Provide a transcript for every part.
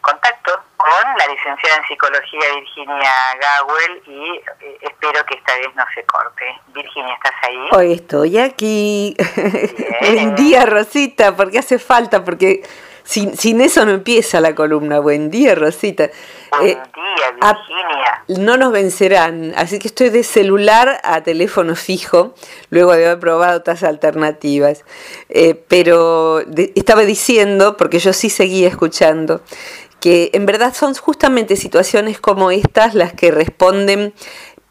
contacto con la licenciada en psicología Virginia Gawel y eh, espero que esta vez no se corte. Virginia, ¿estás ahí? Hoy estoy aquí. Buen día, Rosita, porque hace falta, porque sin, sin eso no empieza la columna. Buen día, Rosita. Buen eh, día, Virginia. no nos vencerán, así que estoy de celular a teléfono fijo, luego de haber probado otras alternativas. Eh, pero estaba diciendo, porque yo sí seguía escuchando, que en verdad son justamente situaciones como estas las que responden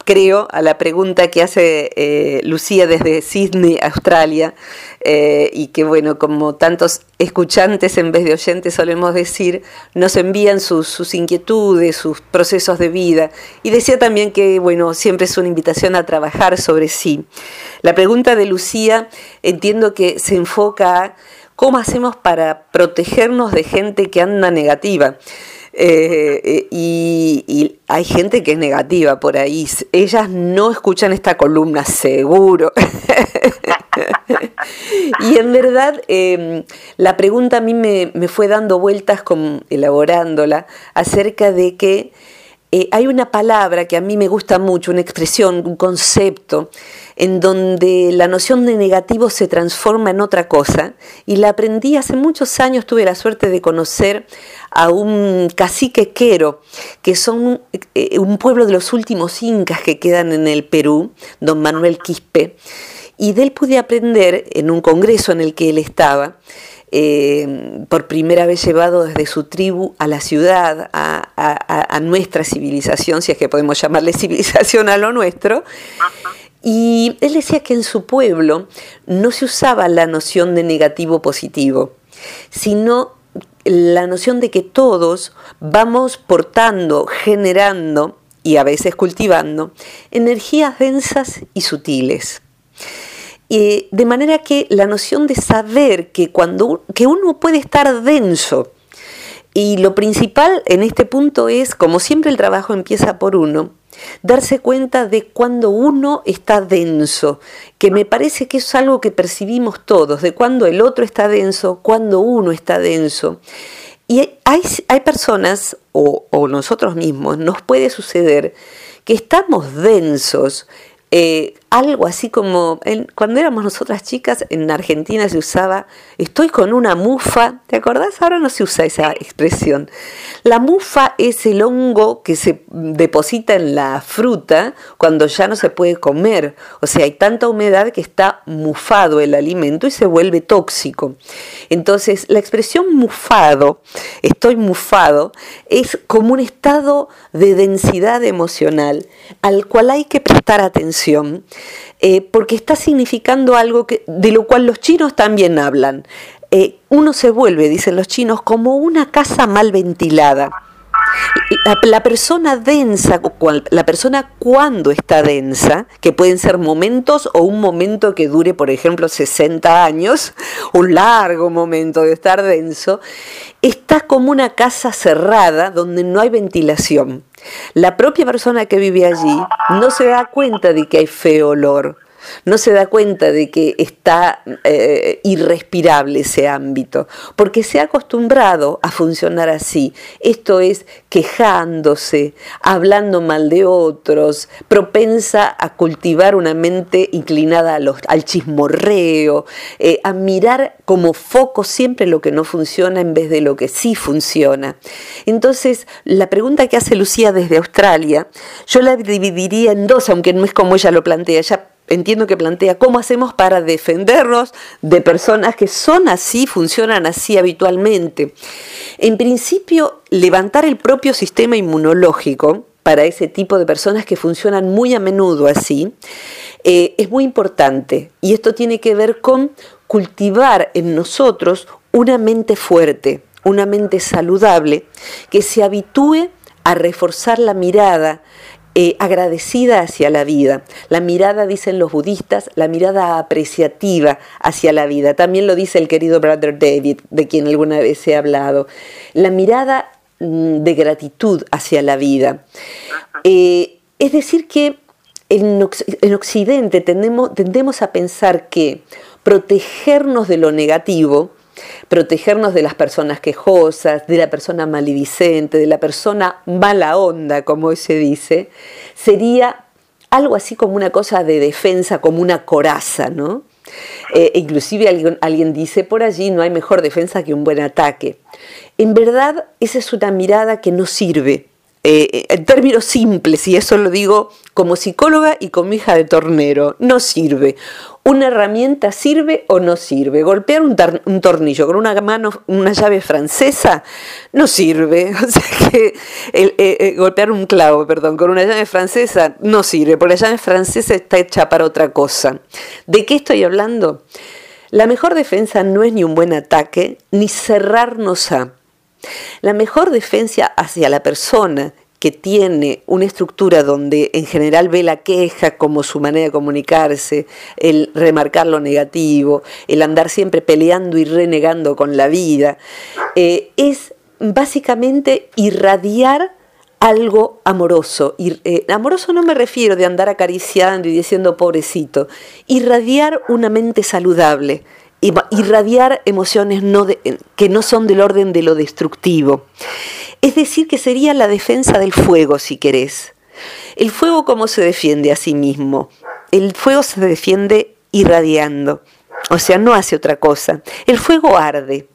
creo, a la pregunta que hace eh, Lucía desde Sydney, Australia, eh, y que, bueno, como tantos escuchantes en vez de oyentes solemos decir, nos envían sus, sus, inquietudes, sus procesos de vida. Y decía también que, bueno, siempre es una invitación a trabajar sobre sí. La pregunta de Lucía entiendo que se enfoca a ¿Cómo hacemos para protegernos de gente que anda negativa? Eh, eh, y, hay gente que es negativa por ahí. Ellas no escuchan esta columna, seguro. y en verdad, em, la pregunta a mí me, me, fue dando vueltas, con, elaborándola, acerca de que eh, hay una palabra que a mí me gusta mucho, una expresión, un concepto, en donde la noción de negativo se transforma en otra cosa, y la aprendí hace muchos años, tuve la suerte de conocer a un cacique quero, que son eh, un pueblo de los últimos incas que quedan en el Perú, don Manuel Quispe, y de él pude aprender en un congreso en el que él estaba, eh, por primera vez llevado desde su tribu a la ciudad, a, nuestra civilización, si es que podemos llamarle civilización a lo nuestro. Y él decía que en su pueblo no se usaba la noción de negativo positivo, sino la noción de que todos vamos portando, generando y a veces cultivando energías densas y sutiles de manera que la noción de saber que, cuando, que uno puede estar denso, y lo principal en este punto es, como siempre el trabajo empieza por uno, darse cuenta de cuando uno está denso, que me parece que es algo que percibimos todos, de cuando el otro está denso, cuando uno está denso. Y hay, hay personas, o, nosotros mismos, nos puede suceder que estamos densos eh, algo así como, cuando éramos nosotras chicas, en Argentina se usaba, estoy con una mufa, ¿te acordás? Ahora no se usa esa expresión. La mufa es el hongo que se deposita en la fruta cuando ya no se puede comer. O sea, hay tanta humedad que está mufado el alimento y se vuelve tóxico. Entonces, la expresión mufado, estoy mufado, es como un estado de densidad emocional al cual hay que prestar atención eh, porque está significando algo que, de lo cual los chinos también hablan. Eh, uno se vuelve, dicen los chinos, como una casa mal ventilada. La, persona densa, la persona cuando está densa, que pueden ser momentos o un momento que dure, por ejemplo, 60 años, un largo momento de estar denso, está como una casa cerrada donde no hay ventilación. La propia persona que vive allí no se da cuenta de que hay feo olor no se da cuenta de que está eh, irrespirable ese ámbito, porque se ha acostumbrado a funcionar así. Esto es quejándose, hablando mal de otros, propensa a cultivar una mente inclinada al chismorreo, eh, a mirar como foco siempre lo que no funciona en vez de lo que sí funciona. Entonces, la pregunta que hace Lucía desde Australia, yo la dividiría en dos, aunque no es como ella lo plantea, ella entiendo que plantea cómo hacemos para defendernos de personas que son así, funcionan así habitualmente. En principio, levantar el propio sistema inmunológico para ese tipo de personas que funcionan muy a menudo así, eh, es muy importante. Y esto tiene que ver con cultivar en nosotros una mente fuerte, una mente saludable, que se habitúe a reforzar la mirada eh, agradecida hacia la vida. La mirada, dicen los budistas, la mirada apreciativa hacia la vida. También lo dice el querido Brother David, de quien alguna vez he hablado. La mirada mm, de gratitud hacia la vida. Eh, es decir, que en, Occidente tendemos, tendemos a pensar que protegernos de lo negativo protegernos de las personas quejosas, de la persona maledicente, de la persona mala onda, como hoy se dice, sería algo así como una cosa de defensa, como una coraza, ¿no? Eh, inclusive alguien, alguien dice por allí, no hay mejor defensa que un buen ataque. En verdad, esa es una mirada que no sirve. Eh, en términos simples, y eso lo digo como psicóloga y como hija de tornero, no sirve. ¿Una herramienta sirve o no sirve? Golpear un, tornillo con una mano, una llave francesa, no sirve. O sea que eh, eh, golpear un clavo, perdón, con una llave francesa no sirve, porque la llave francesa está hecha para otra cosa. ¿De qué estoy hablando? La mejor defensa no es ni un buen ataque, ni cerrarnos a. La mejor defensa hacia la persona que tiene una estructura donde en general ve la queja como su manera de comunicarse, el remarcar lo negativo, el andar siempre peleando y renegando con la vida, eh, es básicamente irradiar algo amoroso. Eh, amoroso no me refiero de andar acariciando y diciendo pobrecito, irradiar una mente saludable, irradiar emociones que no son del orden de lo destructivo. Es decir, que sería la defensa del fuego, si querés. El fuego, ¿cómo se defiende a sí mismo? El fuego se defiende irradiando, o sea, no hace otra cosa. El fuego arde.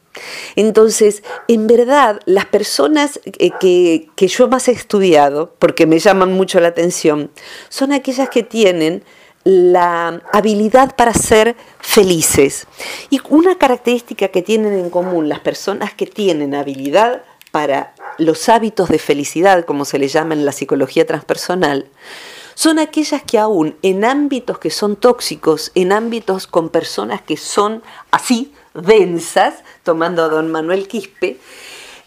Entonces, en verdad, las personas eh, que, que yo más he estudiado, porque me llaman mucho la atención, son aquellas que tienen la habilidad para ser felices. Y una característica que tienen en común las personas que tienen habilidad para los hábitos de felicidad, como se le llama en la psicología transpersonal, son aquellas que aún en ámbitos que son tóxicos, en ámbitos con personas que son así, densas, tomando a don Manuel Quispe,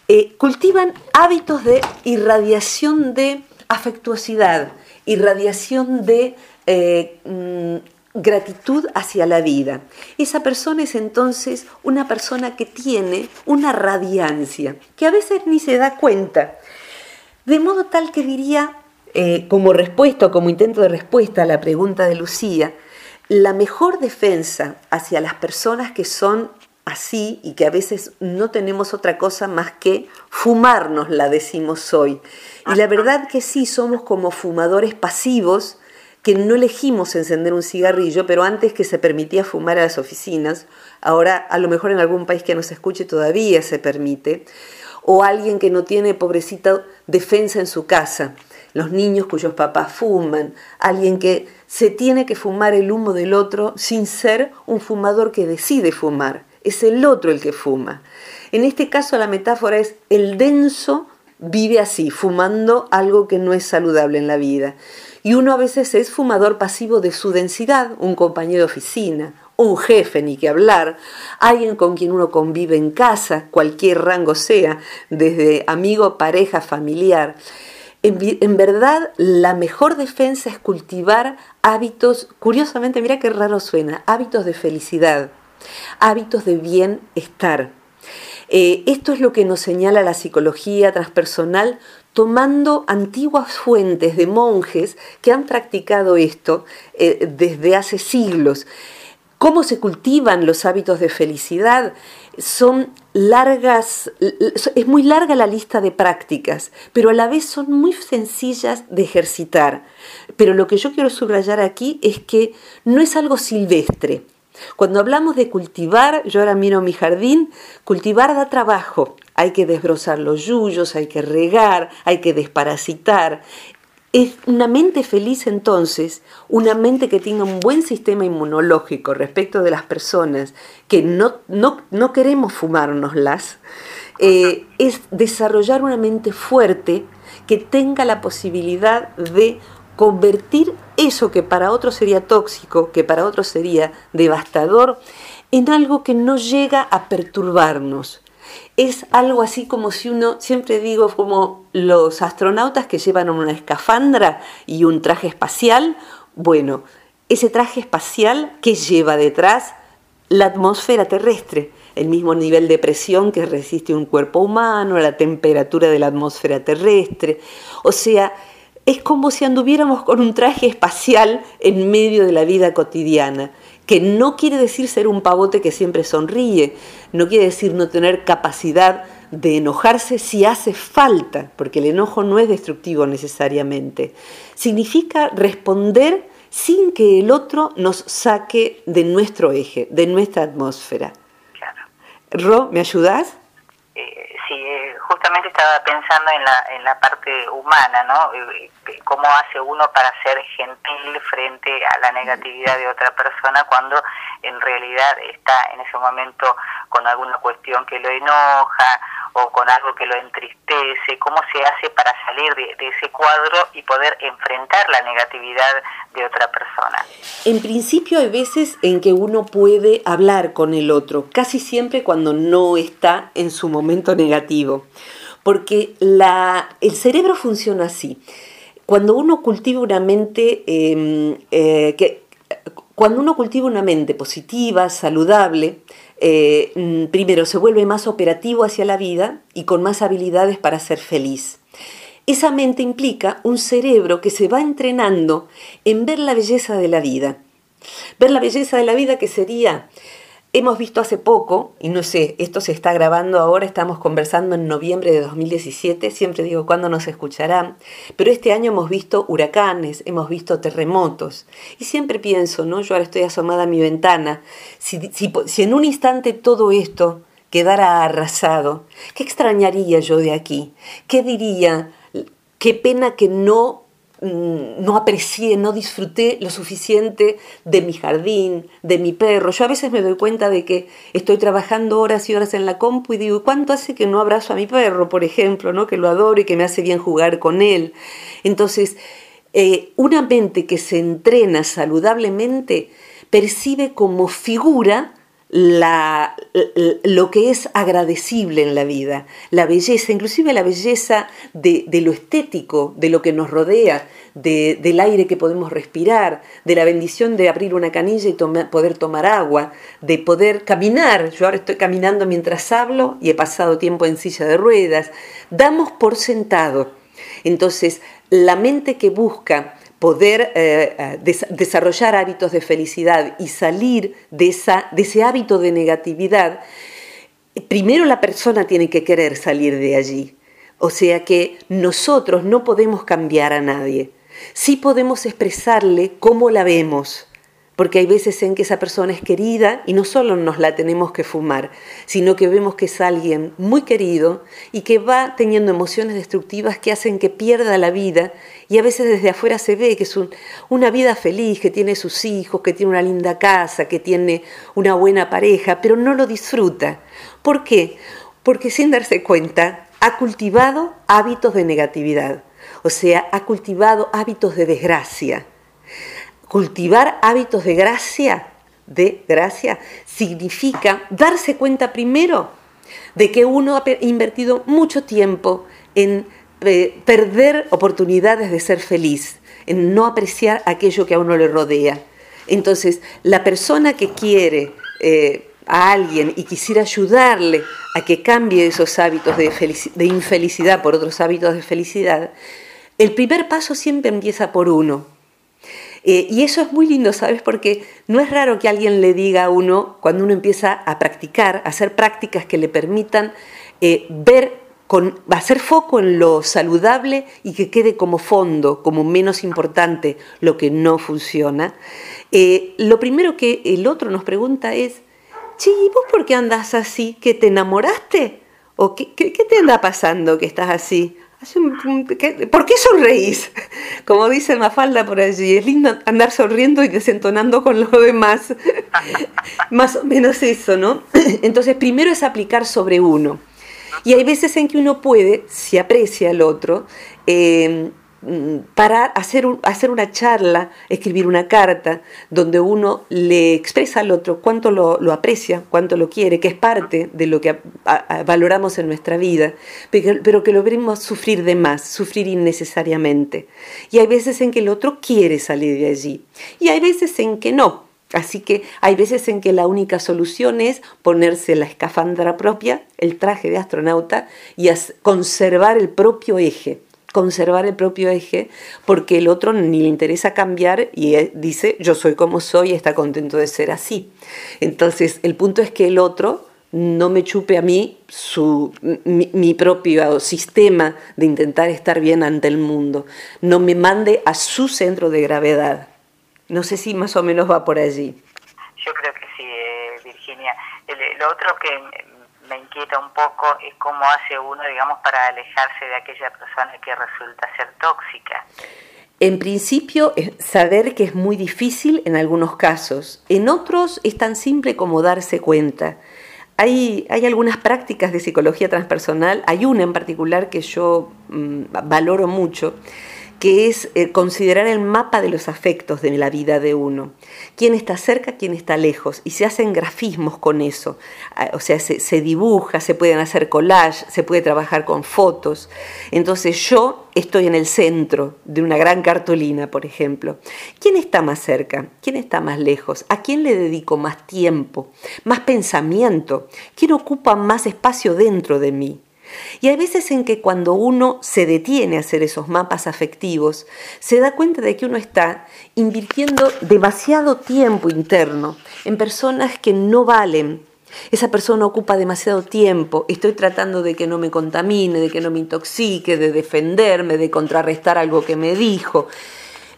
eh, cultivan hábitos de irradiación de afectuosidad, irradiación de eh, mm, gratitud hacia la vida. Esa persona es entonces una persona que tiene una radiancia, que a veces ni se da cuenta. De modo tal que diría, eh, como respuesta o como intento de respuesta a la pregunta de Lucía, la mejor defensa hacia las personas que son así y que a veces no tenemos otra cosa más que fumarnos, la decimos hoy. Y la verdad que sí, somos como fumadores pasivos que no elegimos encender un cigarrillo, pero antes que se permitía fumar a las oficinas, ahora a lo mejor en algún país que nos escuche todavía se permite, o alguien que no tiene, pobrecita, defensa en su casa, los niños cuyos papás fuman, alguien que se tiene que fumar el humo del otro sin ser un fumador que decide fumar, es el otro el que fuma. En este caso la metáfora es el denso vive así, fumando algo que no es saludable en la vida. Y uno a veces es fumador pasivo de su densidad, un compañero de oficina, un jefe, ni que hablar, alguien con quien uno convive en casa, cualquier rango sea, desde amigo, pareja, familiar. En, verdad, la mejor defensa es cultivar hábitos, curiosamente, mira qué raro suena, hábitos de felicidad, hábitos de bienestar. Eh, esto es lo que nos señala la psicología transpersonal tomando antiguas fuentes de monjes que han practicado esto eh, desde hace siglos. ¿Cómo se cultivan los hábitos de felicidad? Son largas, es muy larga la lista de prácticas, pero a la vez son muy sencillas de ejercitar. Pero lo que yo quiero subrayar aquí es que no es algo silvestre. Cuando hablamos de cultivar, yo ahora miro mi jardín, cultivar da trabajo. Hay que desbrozar los yuyos, hay que regar, hay que desparasitar. Es una mente feliz entonces, una mente que tenga un buen sistema inmunológico respecto de las personas que no, no, queremos fumárnoslas, eh, es desarrollar una mente fuerte que tenga la posibilidad de convertir eso que para otros sería tóxico, que para otros sería devastador, en algo que no llega a perturbarnos. Es algo así como si uno, siempre digo, como los astronautas que llevan una escafandra y un traje espacial, bueno, ese traje espacial que lleva detrás la atmósfera terrestre, el mismo nivel de presión que resiste un cuerpo humano, la temperatura de la atmósfera terrestre, o sea, es como si anduviéramos con un traje espacial en medio de la vida cotidiana. que no quiere decir ser un pavote que siempre sonríe, no quiere decir no tener capacidad de enojarse si hace falta, porque el enojo no es destructivo necesariamente. Significa responder sin que el otro nos saque de nuestro eje, de nuestra atmósfera. Claro. Ro, ¿me ayudas? Eh, sí, eh, justamente estaba pensando en la, en la parte humana, ¿no? Cómo hace uno para ser gentil frente a la negatividad de otra persona cuando en realidad está en ese momento con alguna cuestión que lo enoja o con algo que lo entristece, cómo se hace para salir de, ese cuadro y poder enfrentar la negatividad de otra persona. En principio hay veces en que uno puede hablar con el otro, casi siempre cuando no está en su momento negativo, porque la, el cerebro funciona así. Cuando uno cultiva una mente em, eh, cuando uno cultiva una mente positiva, saludable, eh, mm, primero se vuelve más operativo hacia la vida y con más habilidades para ser feliz. Esa mente implica un cerebro que se va entrenando en ver la belleza de la vida. Ver la belleza de la vida que sería Hemos visto hace poco, y no sé, esto se está grabando ahora, estamos conversando en noviembre de 2017, siempre digo cuándo nos escucharán, pero este año hemos visto huracanes, hemos visto terremotos, y siempre pienso, ¿no? Yo ahora estoy asomada a mi ventana, si, si en un instante todo esto quedara arrasado, ¿qué extrañaría yo de aquí? ¿Qué diría? Qué pena que no no aprecié, no disfruté lo suficiente de mi jardín, de mi perro. Yo a veces me doy cuenta de que estoy trabajando horas y horas en la compu y digo, ¿cuánto hace que no abrazo a mi perro, por ejemplo, ¿no? que lo adoro y que me hace bien jugar con él? Entonces, eh, una mente que se entrena saludablemente percibe como figura la, lo que es agradecible en la vida, la belleza, inclusive la belleza de, lo estético, de lo que nos rodea, del aire que podemos respirar, de la bendición de abrir una canilla y poder tomar agua, de poder caminar. Yo ahora estoy caminando mientras hablo y he pasado tiempo en silla de ruedas. Damos por sentado. Entonces, la mente que busca poder eh, eh, desarrollar hábitos de felicidad y salir de, esa, de ese hábito de negatividad, primero la persona tiene que querer salir de allí. O sea que nosotros no podemos cambiar a nadie. Sí podemos expresarle cómo la vemos, porque hay veces en que esa persona es querida y no solo nos la tenemos que fumar, sino que vemos que es alguien muy querido y que va teniendo emociones destructivas que hacen que pierda la vida y a veces desde afuera se ve que es una vida feliz, que tiene sus hijos, que tiene una linda casa, que tiene una buena pareja, pero no lo disfruta. ¿Por qué? Porque sin darse cuenta ha cultivado hábitos de negatividad, o sea, ha cultivado hábitos de desgracia Cultivar hábitos de gracia, de gracia, significa darse cuenta primero de que uno ha invertido mucho tiempo en eh, perder oportunidades de ser feliz, en no apreciar aquello que a uno le rodea. Entonces, la persona que quiere eh, a alguien y quisiera ayudarle a que cambie esos hábitos de, de infelicidad por otros hábitos de felicidad, el primer paso siempre empieza por uno. Eh, y eso es muy lindo, ¿sabes? Porque no es raro que alguien le diga a uno, cuando uno empieza a practicar, a hacer prácticas que le permitan eh, ver, con, hacer foco en lo saludable y que quede como fondo, como menos importante lo que no funciona. Eh, lo primero que el otro nos pregunta es, Chi, ¿vos por qué andas así? ¿Que te enamoraste? ¿O qué, qué, qué te anda pasando que estás así? ¿Por qué sonreís? Como dice Mafalda por allí, es lindo andar sonriendo y desentonando con los demás. Más o menos eso, ¿no? Entonces, primero es aplicar sobre uno. Y hay veces en que uno puede, si aprecia al otro, eh, Mm, para hacer, hacer una charla, escribir una carta, donde uno le expresa al otro cuánto lo, aprecia, cuánto lo quiere, que es parte de lo que valoramos en nuestra vida, pero, que lo veremos sufrir de más, sufrir innecesariamente. Y hay veces en que el otro quiere salir de allí, y hay veces en que no. Así que hay veces en que la única solución es ponerse la escafandra propia, el traje de astronauta, y conservar el propio eje conservar el propio eje porque el otro ni le interesa cambiar y dice yo soy como soy y está contento de ser así. Entonces el punto es que el otro no me chupe a mí su, mi, propio sistema de intentar estar bien ante el mundo, no me mande a su centro de gravedad. No sé si más o menos va por allí. Yo creo que sí, eh, Virginia. lo otro que me inquieta un poco es cómo hace uno, digamos, para alejarse de aquella persona que resulta ser tóxica. En principio, saber que es muy difícil en algunos casos. En otros es tan simple como darse cuenta. Hay, hay algunas prácticas de psicología transpersonal, hay una en particular que yo mm, valoro mucho, que es eh, considerar el mapa de los afectos de la vida de uno. Quién está cerca, quién está lejos. Y se hacen grafismos con eso. Ah, o sea, se, dibuja, se pueden hacer collage, se puede trabajar con fotos. Entonces yo estoy en el centro de una gran cartulina, por ejemplo. ¿Quién está más cerca? ¿Quién está más lejos? ¿A quién le dedico más tiempo, más pensamiento? ¿Quién ocupa más espacio dentro de mí? Y hay veces en que cuando uno se detiene a hacer esos mapas afectivos, se da cuenta de que uno está invirtiendo demasiado tiempo interno en personas que no valen. Esa persona ocupa demasiado tiempo, estoy tratando de que no me contamine, de que no me intoxique, de defenderme, de contrarrestar algo que me dijo.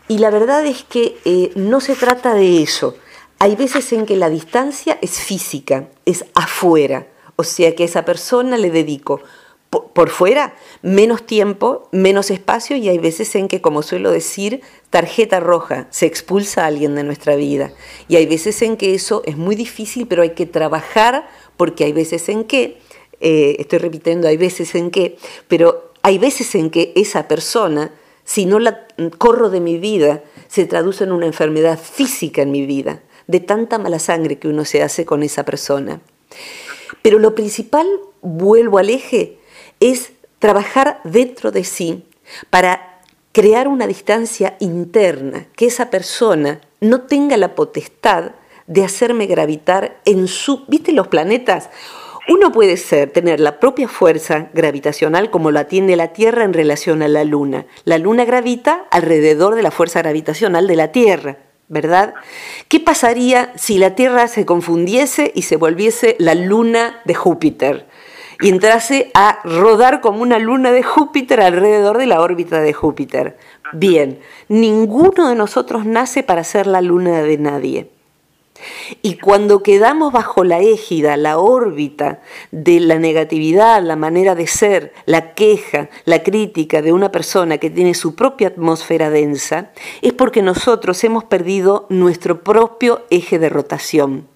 Y la verdad es que eh, no se trata de eso. Hay veces en que la distancia es física, es afuera. O sea que a esa persona le dedico por, fuera menos tiempo, menos espacio y hay veces en que, como suelo decir, tarjeta roja, se expulsa a alguien de nuestra vida. Y hay veces en que eso es muy difícil, pero hay que trabajar porque hay veces en que, eh, estoy repitiendo, hay veces en que, pero hay veces en que esa persona, si no la corro de mi vida, se traduce en una enfermedad física en mi vida, de tanta mala sangre que uno se hace con esa persona. Pero lo principal, vuelvo al eje, es trabajar dentro de sí para crear una distancia interna, que esa persona no tenga la potestad de hacerme gravitar en su... ¿Viste los planetas? Uno puede ser, tener la propia fuerza gravitacional como la tiene la Tierra en relación a la Luna. La Luna gravita alrededor de la fuerza gravitacional de la Tierra, ¿verdad? ¿Qué pasaría si la Tierra se confundiese y se volviese la Luna de Júpiter? Y entrase a rodar como una luna de Júpiter alrededor de la órbita de Júpiter. Bien, ninguno de nosotros nace para ser la luna de nadie. Y cuando quedamos bajo la égida, la órbita de la negatividad, la manera de ser, la queja, la crítica de una persona que tiene su propia atmósfera densa, es porque nosotros hemos perdido nuestro propio eje de rotación.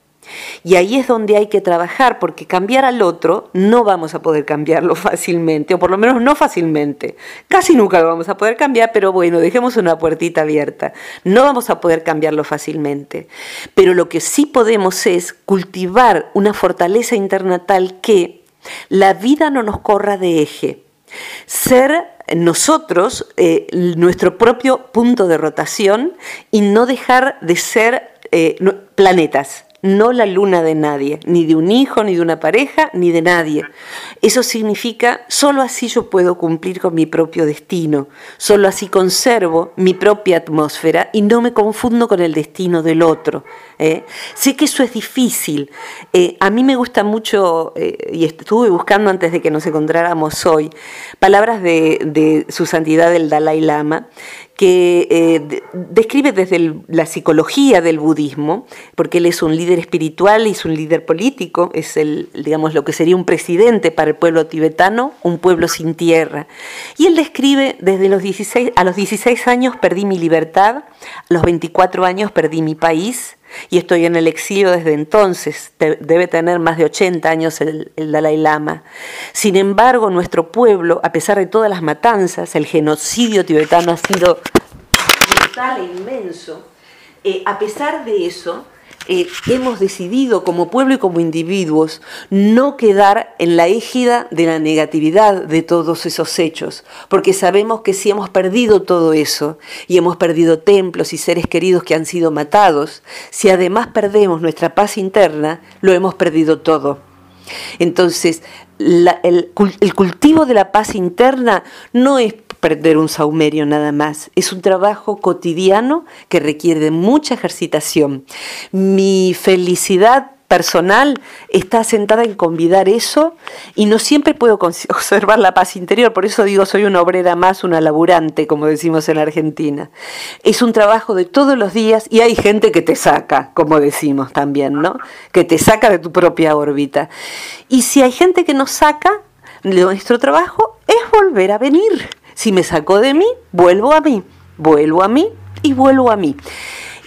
Y ahí es donde hay que trabajar, porque cambiar al otro no vamos a poder cambiarlo fácilmente, o por lo menos no fácilmente. Casi nunca lo vamos a poder cambiar, pero bueno, dejemos una puertita abierta. No vamos a poder cambiarlo fácilmente. Pero lo que sí podemos es cultivar una fortaleza interna tal que la vida no nos corra de eje. Ser nosotros eh, nuestro propio punto de rotación y no dejar de ser eh, planetas no la luna de nadie, ni de un hijo, ni de una pareja, ni de nadie. Eso significa, solo así yo puedo cumplir con mi propio destino, solo así conservo mi propia atmósfera y no me confundo con el destino del otro. ¿eh? Sé que eso es difícil. Eh, a mí me gusta mucho, eh, y estuve buscando antes de que nos encontráramos hoy, palabras de, de su santidad el Dalai Lama, que eh, describe desde la psicología del budismo, porque él es un líder espiritual y es un líder político, es el, digamos, lo que sería un presidente para el pueblo tibetano, un pueblo sin tierra. Y él describe desde los 16, a los 16 años perdí mi libertad, a los 24 años perdí mi país, y estoy en el exilio desde entonces, debe tener más de 80 años el, Dalai Lama. Sin embargo, nuestro pueblo, a pesar de todas las matanzas, el genocidio tibetano ha sido brutal e inmenso, eh, a pesar de eso, eh, hemos decidido como pueblo y como individuos no quedar en la égida de la negatividad de todos esos hechos, porque sabemos que si hemos perdido todo eso y hemos perdido templos y seres queridos que han sido matados, si además perdemos nuestra paz interna, lo hemos perdido todo. Entonces, el cultivo de la paz interna no es prender un saumerio nada más. Es un trabajo cotidiano que requiere mucha ejercitación. Mi felicidad personal está sentada en convidar eso y no siempre puedo observar la paz interior, por eso digo soy una obrera más, una laburante, como decimos en Argentina. Es un trabajo de todos los días y hay gente que te saca, como decimos también, ¿no? Que te saca de tu propia órbita. Y si hay gente que nos saca, nuestro trabajo es volver a venir. Si me sacó de mí, vuelvo a mí, vuelvo a mí y vuelvo a mí.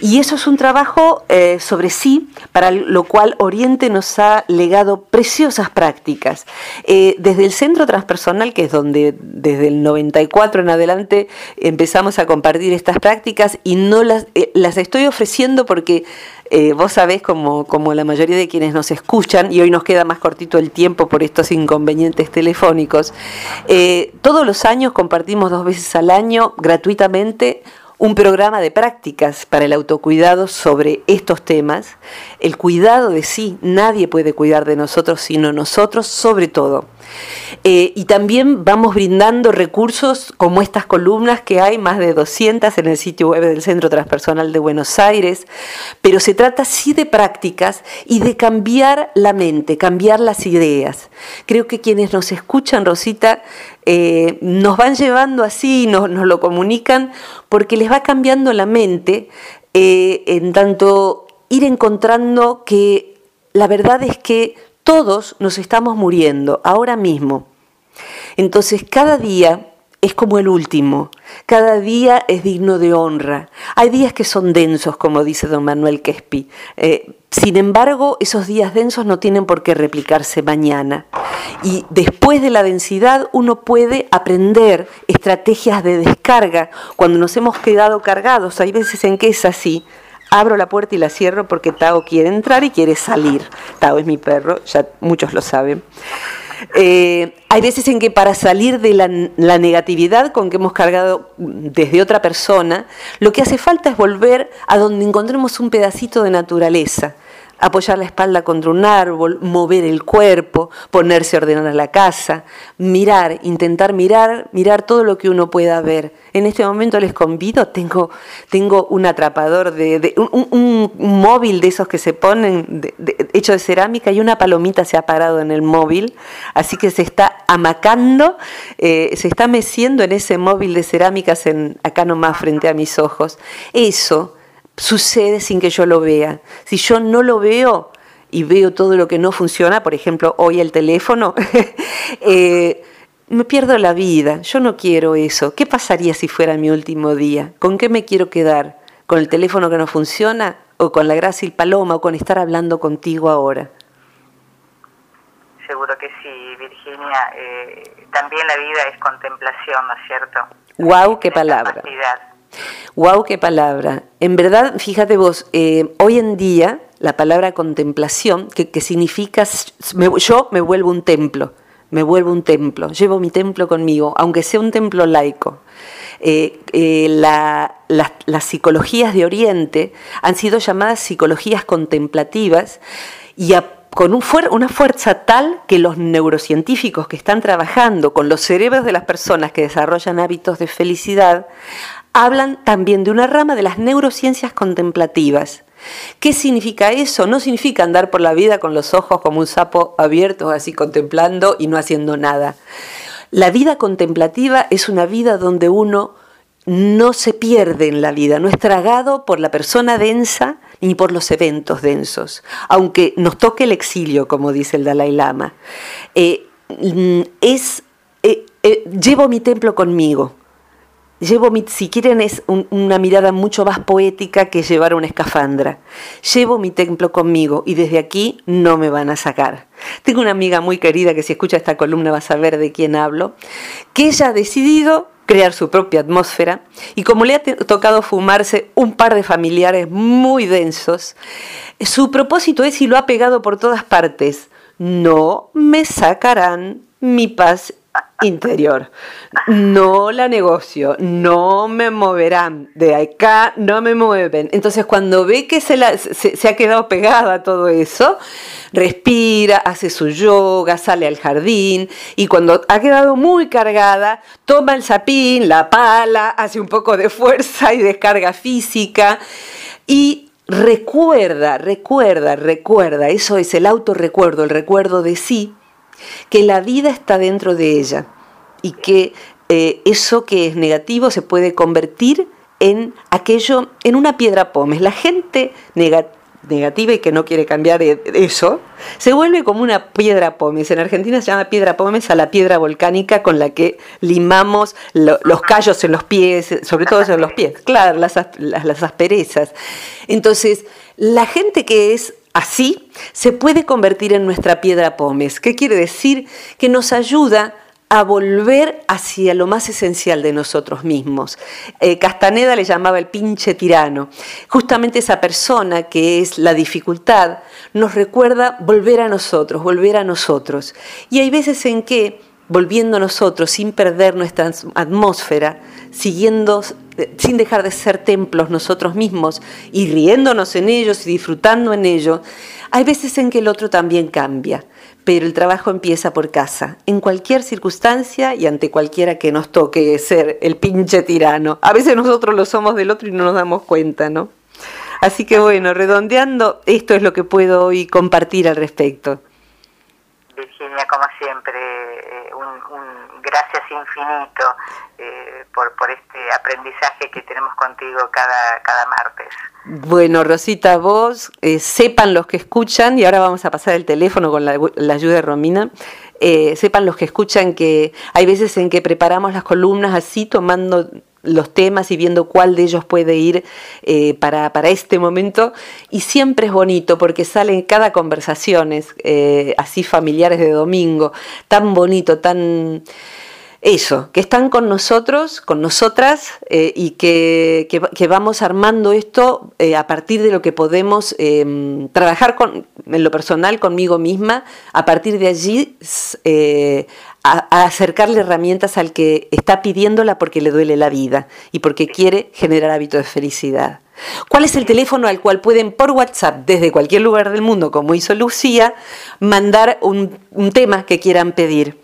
Y eso es un trabajo eh, sobre sí, para lo cual Oriente nos ha legado preciosas prácticas. Eh, desde el Centro Transpersonal, que es donde desde el 94 en adelante empezamos a compartir estas prácticas y no las, eh, las estoy ofreciendo porque vos sabés, como, como la mayoría de quienes nos escuchan, y hoy nos queda más cortito el tiempo por estos inconvenientes telefónicos, todos los años compartimos dos veces al año gratuitamente un programa de prácticas para el autocuidado sobre estos temas, el cuidado de sí, nadie puede cuidar de nosotros sino nosotros sobre todo. Eh, y también vamos brindando recursos como estas columnas que hay, más de 200 en el sitio web del Centro Transpersonal de Buenos Aires, pero se trata sí de prácticas y de cambiar la mente, cambiar las ideas. Creo que quienes nos escuchan, Rosita, eh, nos van llevando así, nos, nos, lo comunican, porque les va cambiando la mente, eh, en tanto ir encontrando que la verdad es que todos nos estamos muriendo ahora mismo. Entonces cada día es como el último, cada día es digno de honra. Hay días que son densos, como dice don Manuel Quespi. Eh, sin embargo, esos días densos no tienen por qué replicarse mañana. Y después de la densidad uno puede aprender estrategias de descarga cuando nos hemos quedado cargados. Hay veces en que es así abro la puerta y la cierro porque Tao quiere entrar y quiere salir. Tao es mi perro, ya muchos lo saben. Eh, hay veces en que para salir de la, la, negatividad con que hemos cargado desde otra persona, lo que hace falta es volver a donde encontremos un pedacito de naturaleza apoyar la espalda contra un árbol, mover el cuerpo, ponerse a ordenar la casa, mirar, intentar mirar, mirar todo lo que uno pueda ver. En este momento les convido, tengo, tengo un atrapador, de, un, móvil de esos que se ponen, hecho de cerámica, y una palomita se ha parado en el móvil, así que se está amacando, eh, se está meciendo en ese móvil de cerámicas en, acá nomás frente a mis ojos. Eso sucede sin que yo lo vea. Si yo no lo veo y veo todo lo que no funciona, por ejemplo, hoy el teléfono, eh, me pierdo la vida. Yo no quiero eso. ¿Qué pasaría si fuera mi último día? ¿Con qué me quiero quedar? ¿Con el teléfono que no funciona? ¿O con la gracia y paloma? ¿O con estar hablando contigo ahora? Seguro que sí, Virginia. Eh, también la vida es contemplación, ¿no es cierto? ¡Wow! ¡Qué palabra! Wow, qué palabra. En verdad, fíjate vos, eh, hoy en día la palabra contemplación, que, significa, yo me vuelvo un templo, me vuelvo un templo, llevo mi templo conmigo, aunque sea un templo laico. Eh, eh, las psicologías de Oriente han sido llamadas psicologías contemplativas y con una fuerza tal que los neurocientíficos que están trabajando con los cerebros de las personas que desarrollan hábitos de felicidad hablan también de una rama de las neurociencias contemplativas. ¿Qué significa eso? No significa andar por la vida con los ojos como un sapo abierto, así contemplando y no haciendo nada. La vida contemplativa es una vida donde uno no se pierde en la vida, no es tragado por la persona densa ni por los eventos densos, aunque nos toque el exilio, como dice el Dalai Lama. Eh, mm, es, eh, eh, llevo mi templo conmigo, Llevo, mi, si quieren, es una mirada mucho más poética que llevar una escafandra. Llevo mi templo conmigo y desde aquí no me van a sacar. Tengo una amiga muy querida que si escucha esta columna va a saber de quién hablo, que ella ha decidido crear su propia atmósfera y como le ha tocado fumarse un par de familiares muy densos, su propósito es y lo ha pegado por todas partes, no me sacarán mi paz interior. No la negocio, no me moverán, de acá no me mueven. Entonces cuando ve que se, se, ha quedado pegada a todo eso, respira, hace su yoga, sale al jardín y cuando ha quedado muy cargada, toma el sapín, la pala, hace un poco de fuerza y descarga física y recuerda, recuerda, recuerda, eso es el autorrecuerdo, el recuerdo de sí, que la vida está dentro de ella y que eh, eso que es negativo se puede convertir en aquello, en una piedra pómez. La gente negativa y que no quiere cambiar e, eso, se vuelve como una piedra pómez. En Argentina se llama piedra pómez a la piedra volcánica con la que limamos los callos en los pies, sobre todo en los pies, claro, las, las asperezas. Entonces, la gente que es así se puede convertir en nuestra piedra pómez. ¿Qué quiere decir? Que nos ayuda a volver hacia lo más esencial de nosotros mismos. Eh, Castaneda le llamaba el pinche tirano. Justamente esa persona que es la dificultad nos recuerda volver a nosotros, volver a nosotros. Y hay veces en que, volviendo a nosotros, sin perder nuestra atmósfera, siguiendo, sin dejar de ser templos nosotros mismos y riéndonos en ellos y disfrutando en ello, hay veces en que el otro también cambia pero el trabajo empieza por casa, en cualquier circunstancia y ante cualquiera que nos toque ser el pinche tirano. A veces nosotros lo somos del otro y no nos damos cuenta, ¿no? Así que bueno, redondeando, esto es lo que puedo hoy compartir al respecto. Virginia, como siempre, eh, un, gracias infinito eh, por, este aprendizaje que tenemos contigo cada, cada martes. Bueno, Rosita, vos eh, sepan los que escuchan, y ahora vamos a pasar el teléfono con la, ayuda de Romina, sepan los que escuchan que hay veces en que preparamos las columnas así, tomando los temas y viendo cuál de ellos puede ir eh, para, este momento. Y siempre es bonito porque salen cada conversaciones eh, así familiares de domingo, tan bonito, tan eso, que están con nosotros, con nosotras, eh, y que, que, vamos armando esto a partir de lo que podemos em, trabajar con, en lo personal conmigo misma, a partir de allí a, acercarle herramientas al que está pidiéndola porque le duele la vida y porque quiere generar hábitos de felicidad. ¿Cuál es el teléfono al cual pueden por WhatsApp, desde cualquier lugar del mundo, como hizo Lucía, mandar un, tema que quieran pedir?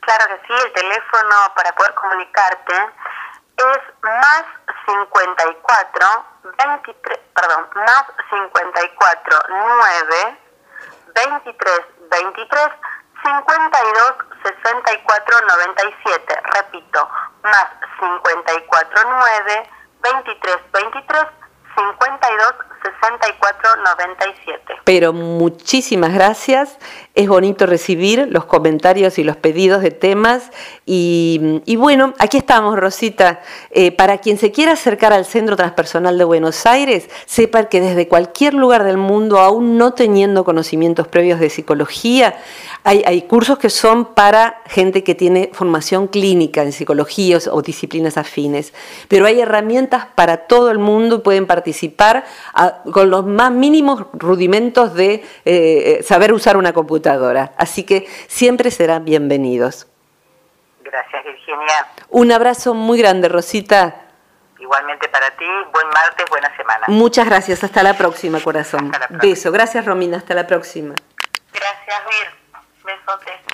Claro que sí, el teléfono para poder comunicarte es más 54 23, perdón, más 54 9 23 23 52 64 97. Repito, más 54 9 23 23 52 64 97. Pero muchísimas gracias. Es bonito recibir los comentarios y los pedidos de temas. Y, bueno, aquí estamos, Rosita. Eh, para quien se quiera acercar al Centro Transpersonal de Buenos Aires, sepa que desde cualquier lugar del mundo, aún no teniendo conocimientos previos de psicología, hay, cursos que son para gente que tiene formación clínica en psicología o disciplinas afines, pero hay herramientas para todo el mundo y pueden participar con los más mínimos rudimentos de eh, saber usar una computadora. Así que siempre serán bienvenidos. Gracias, Virginia. Un abrazo muy grande, Rosita. Igualmente para ti, buen martes, buena semana. Muchas gracias, hasta la próxima, corazón. Beso, gracias Romina, hasta la próxima. Gracias, Vir. Besotes.